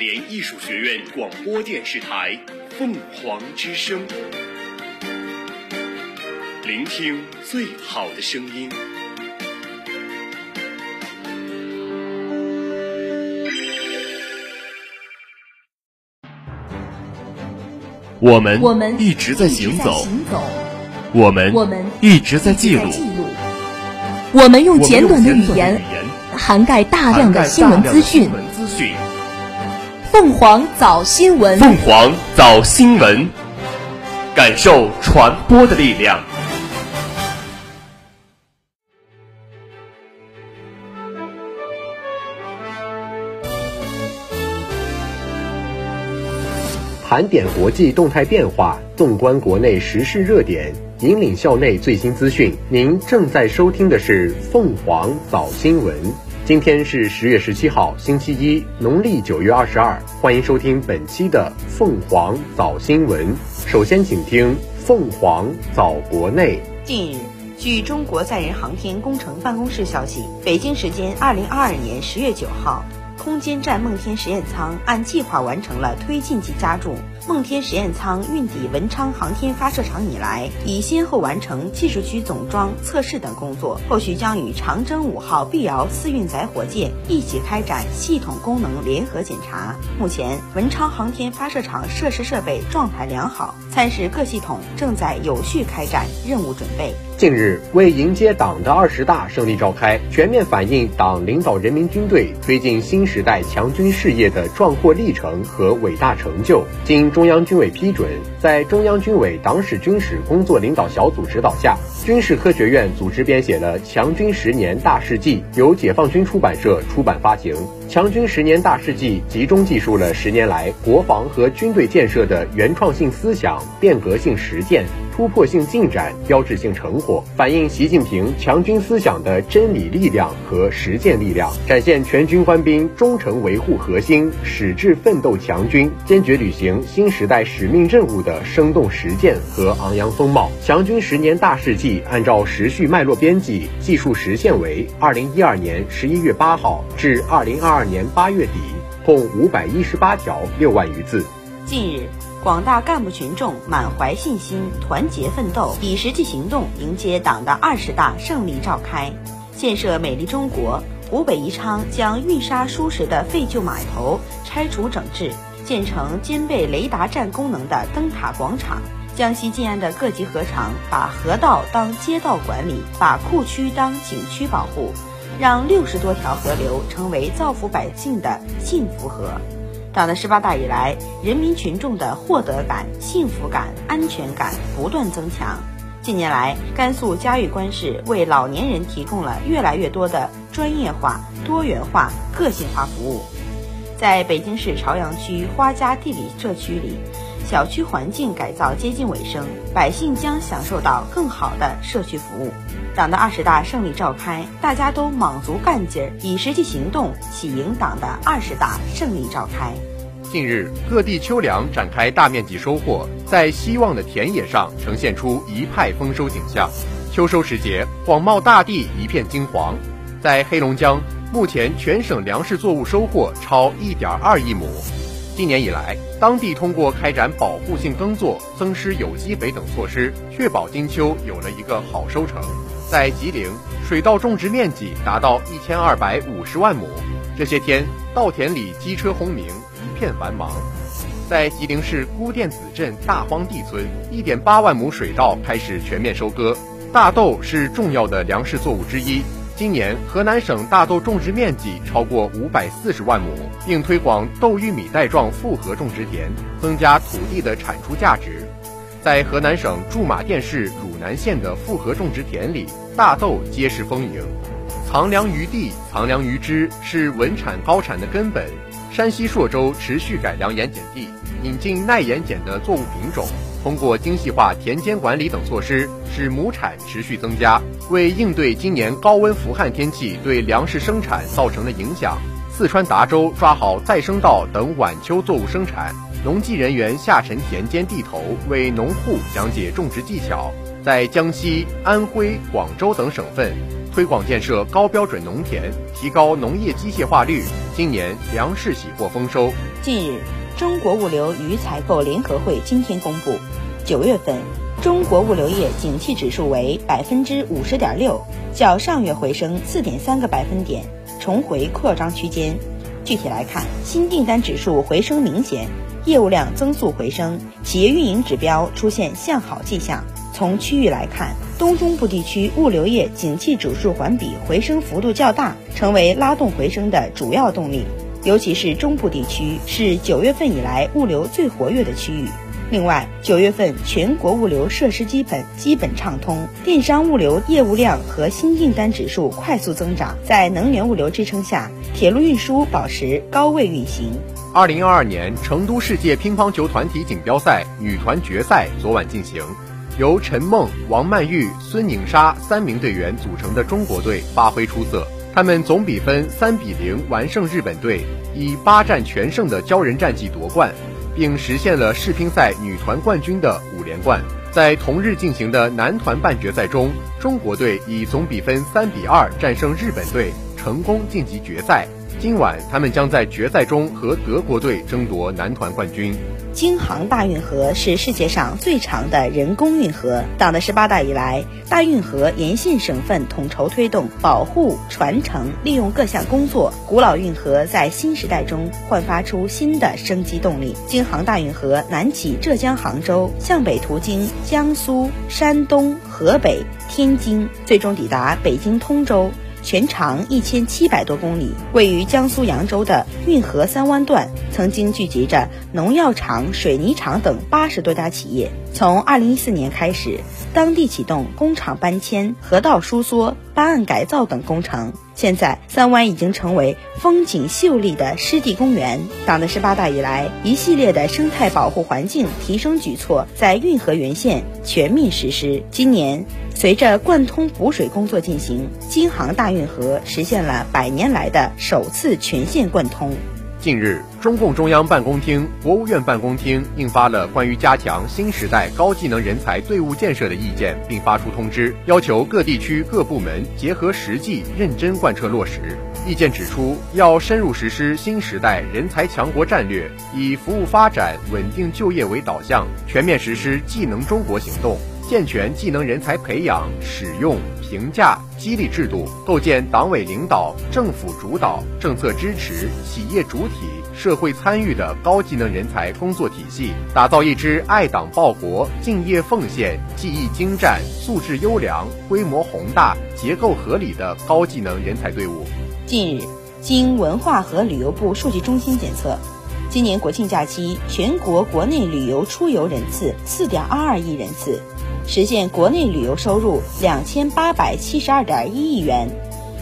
联艺术学院广播电视台《凤凰之声》，聆听最好的声音。我们我们一直在行走，我们我们一直在记录，我们用简短的语言涵盖大量的新。闻资讯。凤凰早新闻，凤凰早新闻，感受传播的力量。盘点国际动态变化，纵观国内时事热点，引领校内最新资讯。您正在收听的是凤凰早新闻。今天是十月十七号，星期一，农历九月二十二。欢迎收听本期的凤凰早新闻。首先，请听凤凰早国内。近日，据中国载人航天工程办公室消息，北京时间二零二二年十月九号，空间站梦天实验舱按计划完成了推进剂加注。梦天实验舱运抵文昌航天发射场以来，已先后完成技术区总装、测试等工作，后续将与长征五号碧瑶四运载火箭一起开展系统功能联合检查。目前，文昌航天发射场设施设备状态良好，参试各系统正在有序开展任务准备。近日，为迎接党的二十大胜利召开，全面反映党领导人民军队推进新时代强军事业的壮阔历程和伟大成就，经中央军委批准，在中央军委党史军史工作领导小组指导下，军事科学院组织编写了《强军十年大事记》，由解放军出版社出版发行。《强军十年大事记》集中记述了十年来国防和军队建设的原创性思想、变革性实践、突破性进展、标志性成果，反映习近平强军思想的真理力量和实践力量，展现全军官兵忠诚维护核心、矢志奋斗强军、坚决履行新时代使命任务的生动实践和昂扬风貌。《强军十年大事记》按照时序脉络编辑，记述时限为二零一二年十一月八号至二零二二年八月底，共五百一十八条，六万余字。近日，广大干部群众满怀信心、团结奋斗，以实际行动迎接党的二十大胜利召开。建设美丽中国，湖北宜昌将运沙输石的废旧码头拆除整治，建成兼备雷达站功能的灯塔广场。江西晋安的各级河场把河道当街道管理，把库区当景区保护，让六十多条河流成为造福百姓的幸福河。党的十八大以来，人民群众的获得感、幸福感、安全感不断增强。近年来，甘肃嘉峪关市为老年人提供了越来越多的专业化、多元化、个性化服务。在北京市朝阳区花家地里社区里，小区环境改造接近尾声，百姓将享受到更好的社区服务。党的二十大胜利召开，大家都卯足干劲儿，以实际行动喜迎党的二十大胜利召开。近日，各地秋粮展开大面积收获，在希望的田野上呈现出一派丰收景象。秋收时节，广袤大地一片金黄。在黑龙江，目前全省粮食作物收获超1.2亿亩。今年以来，当地通过开展保护性耕作、增施有机肥等措施，确保金秋有了一个好收成。在吉林，水稻种植面积达到1250万亩。这些天，稻田里机车轰鸣，一片繁忙。在吉林市孤店子镇大荒地村，1.8万亩水稻开始全面收割。大豆是重要的粮食作物之一。今年，河南省大豆种植面积超过540万亩，并推广豆玉米带状复合种植田，增加土地的产出价值。在河南省驻马店市汝南县的复合种植田里，大豆皆是丰盈。藏粮于地，藏粮于支，是稳产高产的根本。山西朔州持续改良盐碱地，引进耐盐碱的作物品种，通过精细化田间管理等措施，使亩产持续增加。为应对今年高温伏旱天气对粮食生产造成的影响，四川达州抓好再生稻等晚秋作物生产，农技人员下沉田间地头，为农户讲解种植技巧。在江西、安徽、广州等省份，推广建设高标准农田，提高农业机械化率。今年粮食喜获丰收。近日，中国物流与采购联合会今天公布，九月份中国物流业景气指数为百分之五十点六，较上月回升四点三个百分点，重回扩张区间。具体来看，新订单指数回升明显，业务量增速回升，企业运营指标出现向好迹象。从区域来看，东中部地区物流业景气指数环比回升幅度较大，成为拉动回升的主要动力。尤其是中部地区是九月份以来物流最活跃的区域。另外，九月份全国物流设施基本基本畅通，电商物流业务量和新订单指数快速增长。在能源物流支撑下，铁路运输保持高位运行。二零二二年成都世界乒乓球团体锦标赛女团决赛昨晚进行。由陈梦、王曼玉、孙颖莎三名队员组成的中国队发挥出色，他们总比分三比零完胜日本队，以八战全胜的骄人战绩夺冠，并实现了世乒赛女团冠军的五连冠。在同日进行的男团半决赛中，中国队以总比分三比二战胜日本队，成功晋级决赛。今晚，他们将在决赛中和德国队争夺男团冠军。京杭大运河是世界上最长的人工运河。党的十八大以来，大运河沿线省份统筹推动保护、传承、利用各项工作，古老运河在新时代中焕发出新的生机动力。京杭大运河南起浙江杭州，向北途经江苏、山东、河北、天津，最终抵达北京通州。全长一千七百多公里，位于江苏扬州的运河三湾段，曾经聚集着农药厂、水泥厂等八十多家企业。从二零一四年开始，当地启动工厂搬迁、河道疏缩、八岸改造等工程。现在，三湾已经成为风景秀丽的湿地公园。党的十八大以来，一系列的生态保护环境提升举措在运河沿线全面实施。今年，随着贯通补水工作进行，京杭大运河实现了百年来的首次全线贯通。近日，中共中央办公厅、国务院办公厅印发了关于加强新时代高技能人才队伍建设的意见，并发出通知，要求各地区各部门结合实际，认真贯彻落实。意见指出，要深入实施新时代人才强国战略，以服务发展、稳定就业为导向，全面实施技能中国行动。健全技能人才培养、使用、评价、激励制度，构建党委领导、政府主导、政策支持、企业主体、社会参与的高技能人才工作体系，打造一支爱党报国、敬业奉献、技艺精湛、素质优良、规模宏大、结构合理的高技能人才队伍。近日，经文化和旅游部数据中心检测，今年国庆假期全国国内旅游出游人次四点二二亿人次。实现国内旅游收入两千八百七十二点一亿元，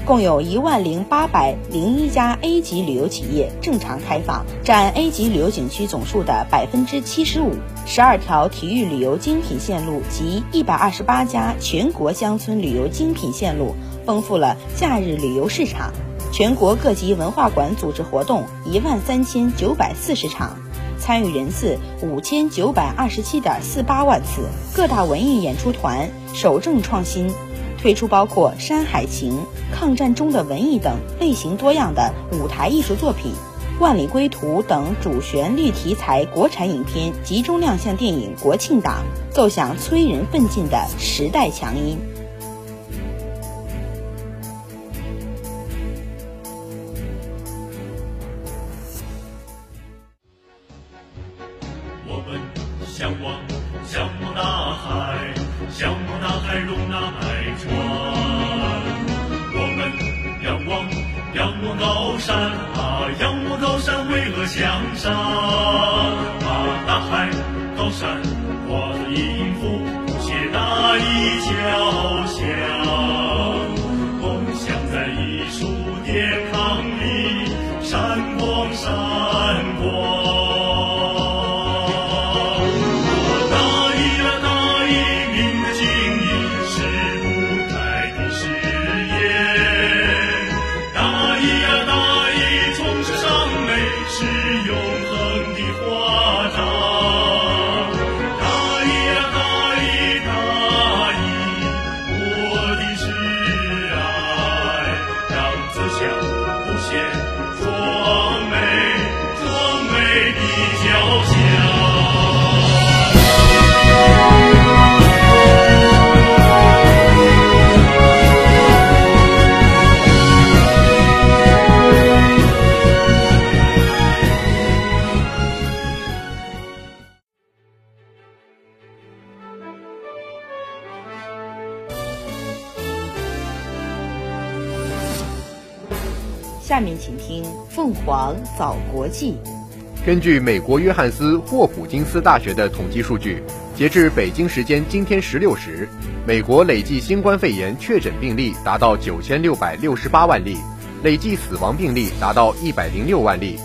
共有一万零八百零一家 A 级旅游企业正常开放，占 A 级旅游景区总数的百分之七十五。十二条体育旅游精品线路及一百二十八家全国乡村旅游精品线路，丰富了假日旅游市场。全国各级文化馆组织活动一万三千九百四十场。参与人次五千九百二十七点四八万次，各大文艺演出团守正创新，推出包括《山海情》《抗战中的文艺》等类型多样的舞台艺术作品，《万里归途》等主旋律题材国产影片集中亮相电影国庆档，奏响催人奋进的时代强音。下面请听凤凰早国际。根据美国约翰斯霍普金斯大学的统计数据，截至北京时间今天十六时，美国累计新冠肺炎确诊病例达到九千六百六十八万例，累计死亡病例达到一百零六万例。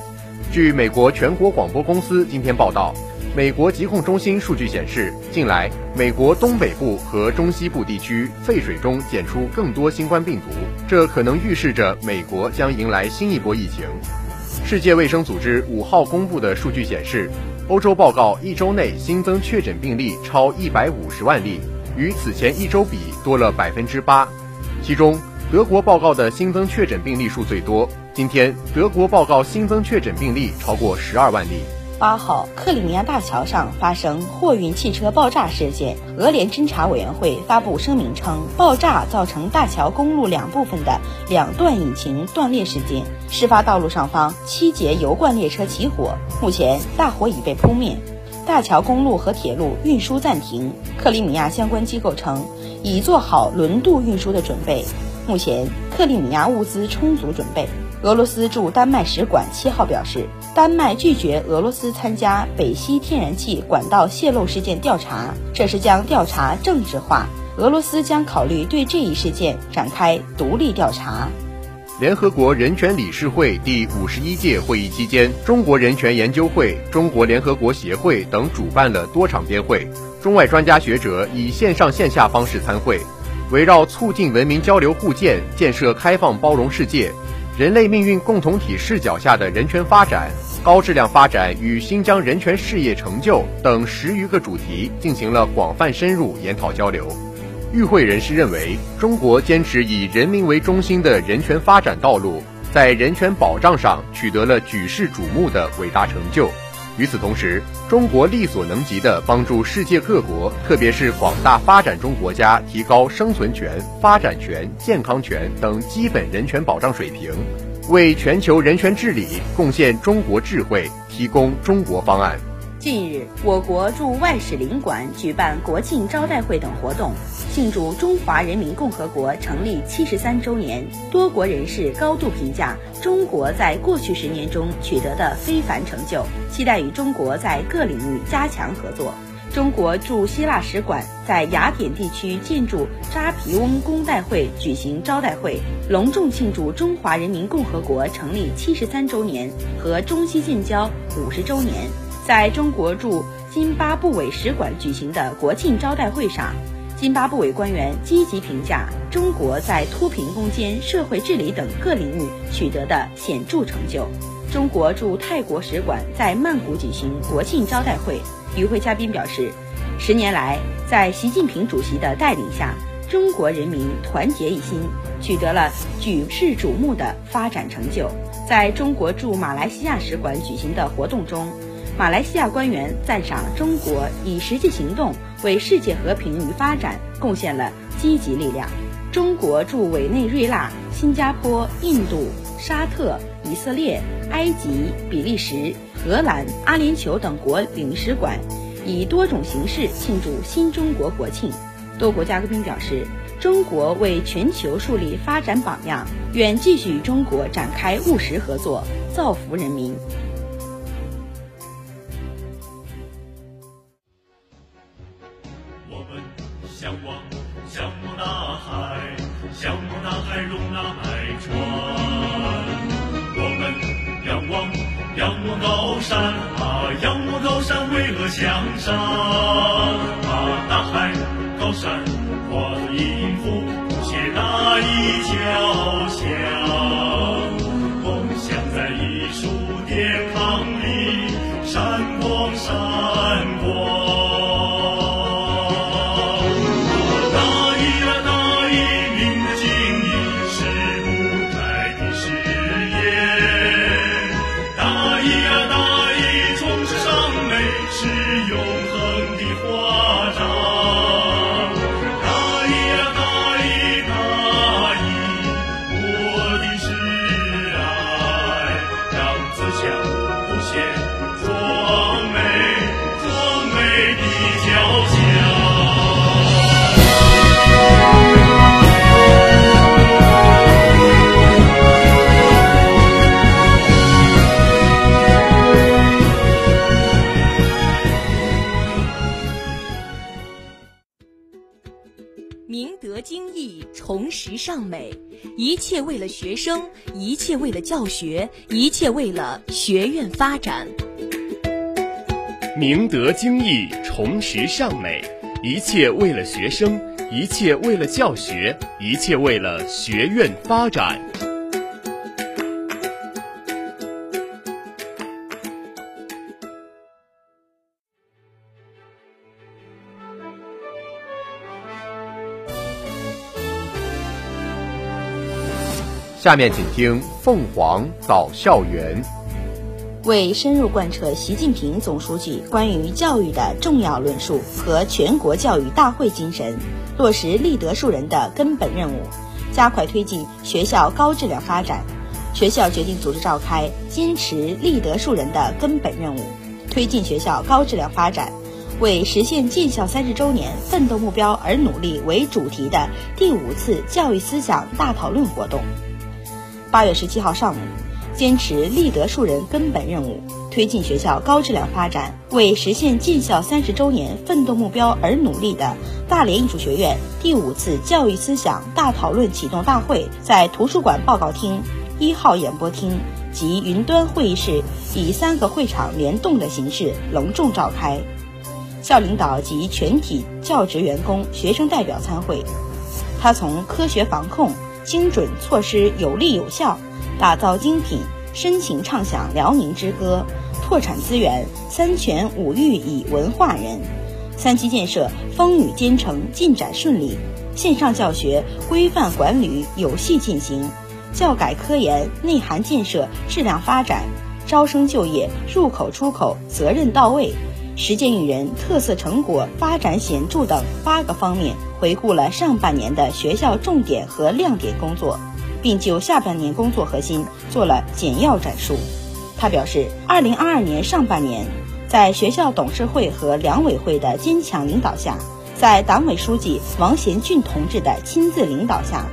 据美国全国广播公司今天报道，美国疾控中心数据显示，近来美国东北部和中西部地区废水中检出更多新冠病毒，这可能预示着美国将迎来新一波疫情。世界卫生组织五号公布的数据显示，欧洲报告一周内新增确诊病例超一百五十万例，与此前一周比多了百分之八，其中。德国报告的新增确诊病例数最多。今天，德国报告新增确诊病例超过十二万例。八号，克里米亚大桥上发生货运汽车爆炸事件，俄联侦查委员会发布声明称，爆炸造成大桥公路两部分的两段引擎断裂事件。事发道路上方七节油罐列车起火，目前大火已被扑灭，大桥公路和铁路运输暂停。克里米亚相关机构称，已做好轮渡运输的准备。目前，克里米亚物资充足准备。俄罗斯驻丹麦使馆七号表示，丹麦拒绝俄罗斯参加北溪天然气管道泄漏事件调查，这是将调查政治化。俄罗斯将考虑对这一事件展开独立调查。联合国人权理事会第五十一届会议期间，中国人权研究会、中国联合国协会等主办了多场边会，中外专家学者以线上线下方式参会。围绕促进文明交流互鉴、建设开放包容世界、人类命运共同体视角下的人权发展、高质量发展与新疆人权事业成就等十余个主题进行了广泛深入研讨交流。与会人士认为，中国坚持以人民为中心的人权发展道路，在人权保障上取得了举世瞩目的伟大成就。与此同时，中国力所能及地帮助世界各国，特别是广大发展中国家，提高生存权、发展权、健康权等基本人权保障水平，为全球人权治理贡献中国智慧，提供中国方案。近日，我国驻外使领馆举办国庆招待会等活动，庆祝中华人民共和国成立七十三周年。多国人士高度评价中国在过去十年中取得的非凡成就，期待与中国在各领域加强合作。中国驻希腊使馆在雅典地区建筑扎皮翁公代会举行招待会，隆重庆祝中华人民共和国成立七十三周年和中西建交五十周年。在中国驻津巴布韦使馆举行的国庆招待会上，津巴布韦官员积极评价中国在脱贫攻坚、社会治理等各领域取得的显著成就。中国驻泰国使馆在曼谷举行国庆招待会，与会嘉宾表示，十年来，在习近平主席的带领下，中国人民团结一心，取得了举世瞩目的发展成就。在中国驻马来西亚使馆举行的活动中，马来西亚官员赞赏中国以实际行动为世界和平与发展贡献了积极力量。中国驻委内瑞拉、新加坡、印度、沙特、以色列、埃及、比利时、荷兰、阿联酋等国领事馆以多种形式庆祝新中国国庆。多国嘉宾表示，中国为全球树立发展榜样，愿继续与中国展开务实合作，造福人民。高山啊仰望高山巍峨向上啊大海高山化作音符谱写大地交响尚美，一切为了学生，一切为了教学，一切为了学院发展。明德精义，重拾尚美，一切为了学生，一切为了教学，一切为了学院发展。下面请听《凤凰早校园》。为深入贯彻习近平总书记关于教育的重要论述和全国教育大会精神，落实立德树人的根本任务，加快推进学校高质量发展，学校决定组织召开坚持立德树人的根本任务，推进学校高质量发展，为实现建校三十周年奋斗目标而努力为主题的第五次教育思想大讨论活动。八月十七号上午，坚持立德树人根本任务，推进学校高质量发展，为实现建校三十周年奋斗目标而努力的大连艺术学院第五次教育思想大讨论启动大会在图书馆报告厅一号演播厅及云端会议室以三个会场联动的形式隆重召开，校领导及全体教职员工、学生代表参会。他从科学防控。精准措施有力有效，打造精品，深情唱响辽宁之歌，拓展资源，三全五育以文化人，三期建设风雨兼程进展顺利，线上教学规范管理有序进行，教改科研内涵建设质量发展，招生就业入口出口责任到位。实践育人特色成果发展显著等八个方面，回顾了上半年的学校重点和亮点工作，并就下半年工作核心做了简要阐述。他表示，二零二二年上半年，在学校董事会和两委会的坚强领导下，在党委书记王贤俊同志的亲自领导下，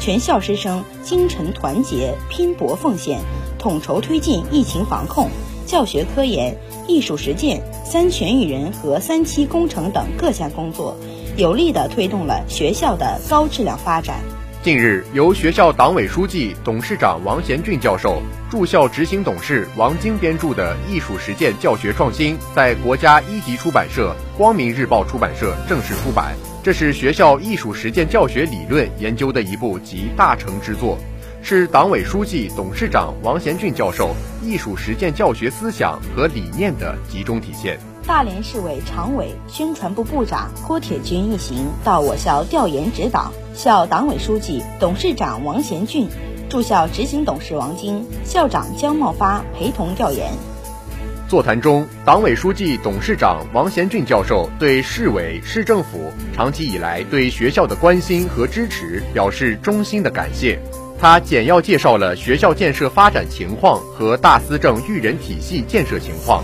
全校师生精诚团结、拼搏奉献，统筹推进疫情防控、教学科研。艺术实践、三全育人和三期工程等各项工作，有力地推动了学校的高质量发展。近日，由学校党委书记、董事长王贤俊教授、驻校执行董事王晶编著的《艺术实践教学创新》在国家一级出版社光明日报出版社正式出版。这是学校艺术实践教学理论研究的一部集大成之作。是党委书记、董事长王贤俊教授艺术实践教学思想和理念的集中体现。大连市委常委、宣传部部长郭铁军一行到我校调研指导，校党委书记、董事长王贤俊、驻校执行董事王晶、校长姜茂发陪同调研。座谈中，党委书记、董事长王贤俊教授对市委、市政府长期以来对学校的关心和支持表示衷心的感谢。他简要介绍了学校建设发展情况和大思政育人体系建设情况。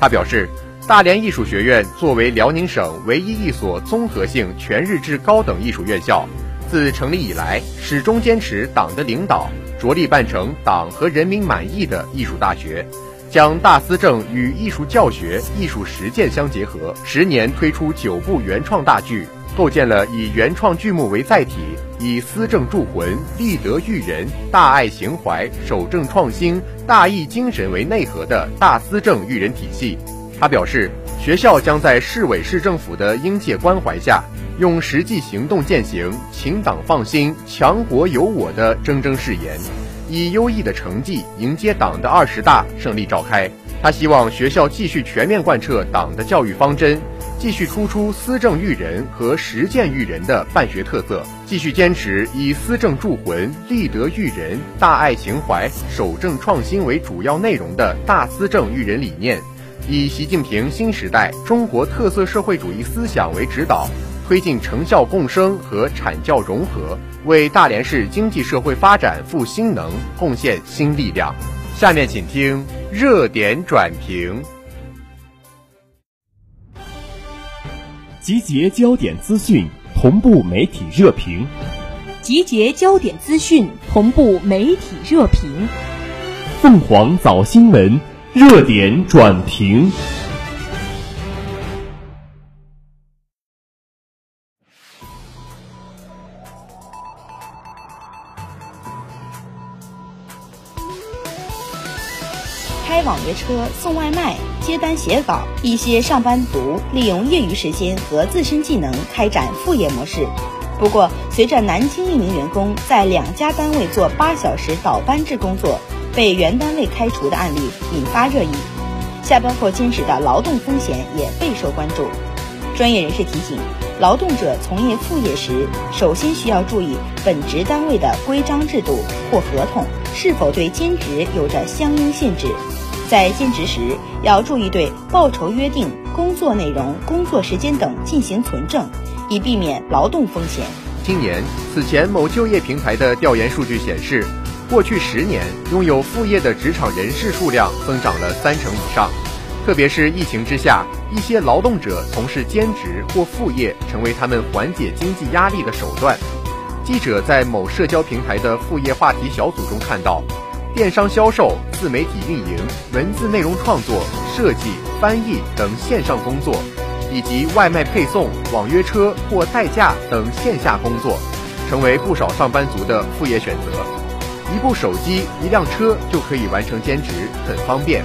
他表示，大连艺术学院作为辽宁省唯一一所综合性全日制高等艺术院校，自成立以来始终坚持党的领导，着力办成党和人民满意的艺术大学，将大思政与艺术教学、艺术实践相结合，十年推出九部原创大剧。构建了以原创剧目为载体，以思政铸魂、立德育人、大爱情怀、守正创新、大义精神为内核的大思政育人体系。他表示，学校将在市委市政府的应届关怀下，用实际行动践行“请党放心，强国有我”的铮铮誓言，以优异的成绩迎接党的二十大胜利召开。他希望学校继续全面贯彻党的教育方针。继续突出思政育人和实践育人的办学特色，继续坚持以思政铸魂、立德育人、大爱情怀、守正创新为主要内容的大思政育人理念，以习近平新时代中国特色社会主义思想为指导，推进成效共生和产教融合，为大连市经济社会发展赋新能、贡献新力量。下面请听热点转评。集结焦点资讯，同步媒体热评。集结焦点资讯，同步媒体热评。凤凰早新闻热点转评。车、送外卖、接单、写稿。一些上班族利用业余时间和自身技能开展副业模式。不过，随着南京一名员工在两家单位做八小时倒班制工作，被原单位开除的案例引发热议，下班后兼职的劳动风险也备受关注。专业人士提醒，劳动者从业副业时，首先需要注意本职单位的规章制度或合同是否对兼职有着相应限制。在兼职时，要注意对报酬约定、工作内容、工作时间等进行存证，以避免劳动风险。今年，此前某就业平台的调研数据显示，过去十年拥有副业的职场人士数量增长了三成以上。特别是疫情之下，一些劳动者从事兼职或副业，成为他们缓解经济压力的手段。记者在某社交平台的副业话题小组中看到，电商销售、自媒体运营、文字内容创作、设计、翻译等线上工作，以及外卖配送、网约车或代驾等线下工作，成为不少上班族的副业选择。一部手机、一辆车就可以完成兼职，很方便。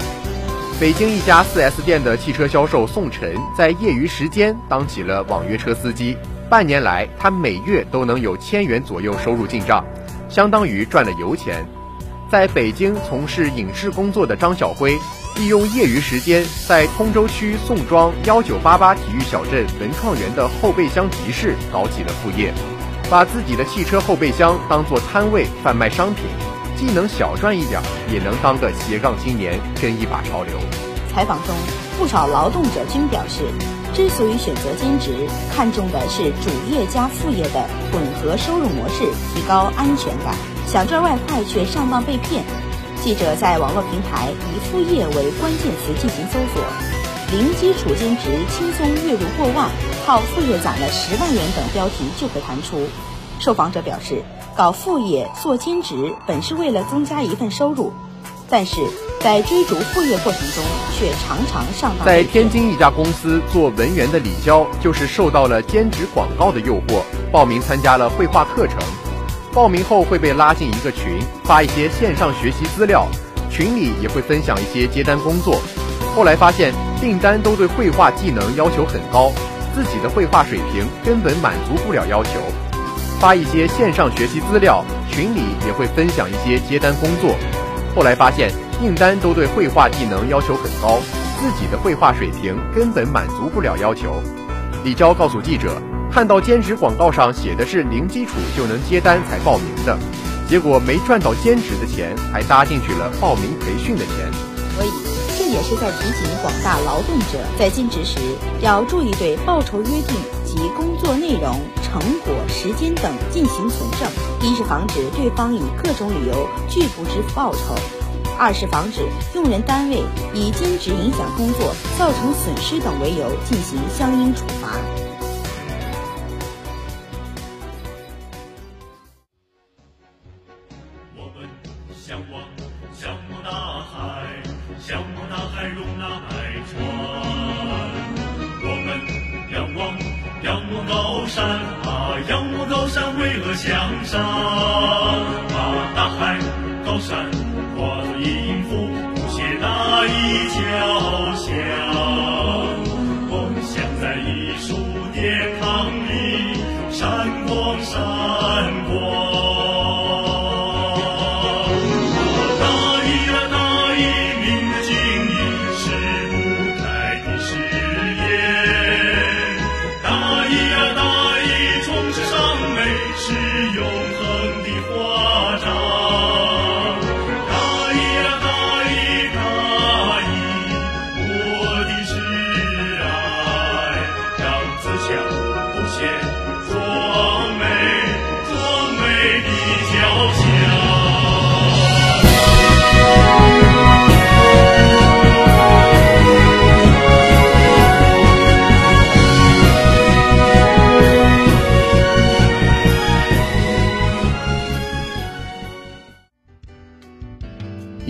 北京一家 4S 店的汽车销售宋晨，在业余时间当起了网约车司机。半年来，他每月都能有千元左右收入进账，相当于赚了油钱。在北京从事影视工作的张小辉，利用业余时间，在通州区宋庄幺九八八体育小镇文创园的后备箱集市搞起了副业，把自己的汽车后备箱当做摊位贩卖商品。既能小赚一点，也能当个斜杠青年，跟一把潮流。采访中，不少劳动者均表示，之所以选择兼职，看重的是主业加副业的混合收入模式，提高安全感。想赚外快却上当被骗。记者在网络平台以“副业”为关键词进行搜索，“零基础兼职轻松月入过万，靠副业攒了十万元”等标题就会弹出。受访者表示。搞副业做兼职本是为了增加一份收入，但是在追逐副业过程中却常常上当。在天津一家公司做文员的李娇，就是受到了兼职广告的诱惑，报名参加了绘画课程。报名后会被拉进一个群，发一些线上学习资料，群里也会分享一些接单工作。后来发现订单都对绘画技能要求很高，自己的绘画水平根本满足不了要求。发一些线上学习资料，群里也会分享一些接单工作。后来发现订单都对绘画技能要求很高，自己的绘画水平根本满足不了要求。李娇告诉记者，看到兼职广告上写的是零基础就能接单才报名的，结果没赚到兼职的钱，还搭进去了报名培训的钱。所以这也是在提醒广大劳动者，在兼职时要注意对报酬约定及工作内容。成果、时间等进行存证，一是防止对方以各种理由拒不支付报酬；二是防止用人单位以兼职影响工作、造成损失等为由进行相应处罚。我们向往向往大海，向往大海容纳百川；我们仰望仰望高山啊。仰望高山，巍峨向上，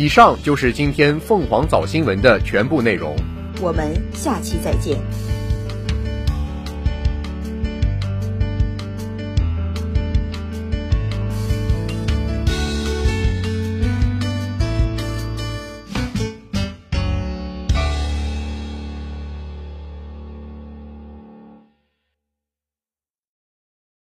以上就是今天凤凰早新闻的全部内容。我们下期再见。